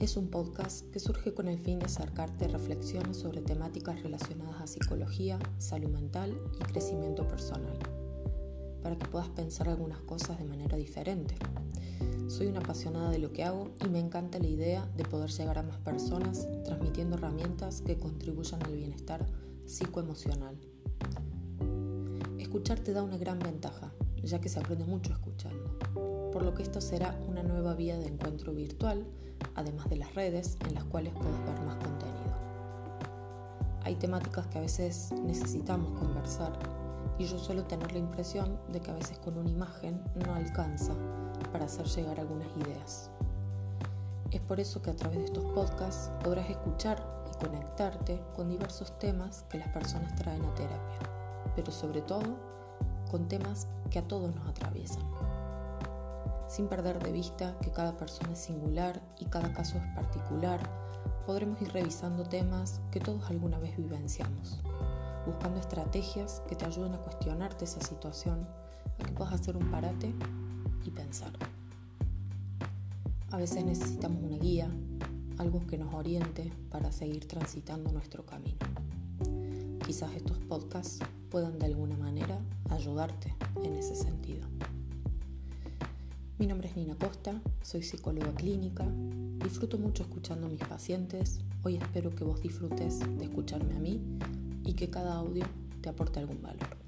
es un podcast que surge con el fin de acercarte reflexiones sobre temáticas relacionadas a psicología, salud mental y crecimiento personal, para que puedas pensar algunas cosas de manera diferente. Soy una apasionada de lo que hago y me encanta la idea de poder llegar a más personas transmitiendo herramientas que contribuyan al bienestar psicoemocional. Escuchar te da una gran ventaja, ya que se aprende mucho escuchando, por lo que esto será una nueva vía de encuentro virtual además de las redes en las cuales puedes ver más contenido. Hay temáticas que a veces necesitamos conversar y yo suelo tener la impresión de que a veces con una imagen no alcanza para hacer llegar algunas ideas. Es por eso que a través de estos podcasts podrás escuchar y conectarte con diversos temas que las personas traen a terapia, pero sobre todo con temas que a todos nos atraviesan sin perder de vista que cada persona es singular y cada caso es particular, podremos ir revisando temas que todos alguna vez vivenciamos, buscando estrategias que te ayuden a cuestionarte esa situación, a que puedas hacer un parate y pensar. A veces necesitamos una guía, algo que nos oriente para seguir transitando nuestro camino. Quizás estos podcasts puedan de alguna manera ayudarte en ese sentido. Mi nombre es Nina Costa, soy psicóloga clínica, disfruto mucho escuchando a mis pacientes, hoy espero que vos disfrutes de escucharme a mí y que cada audio te aporte algún valor.